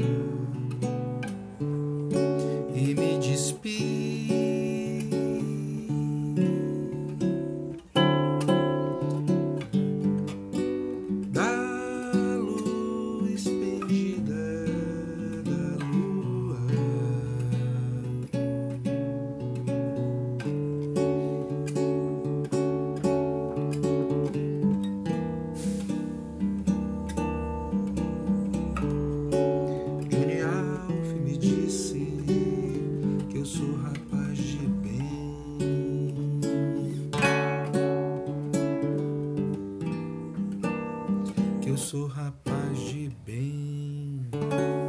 you. eu sou rapaz de bem.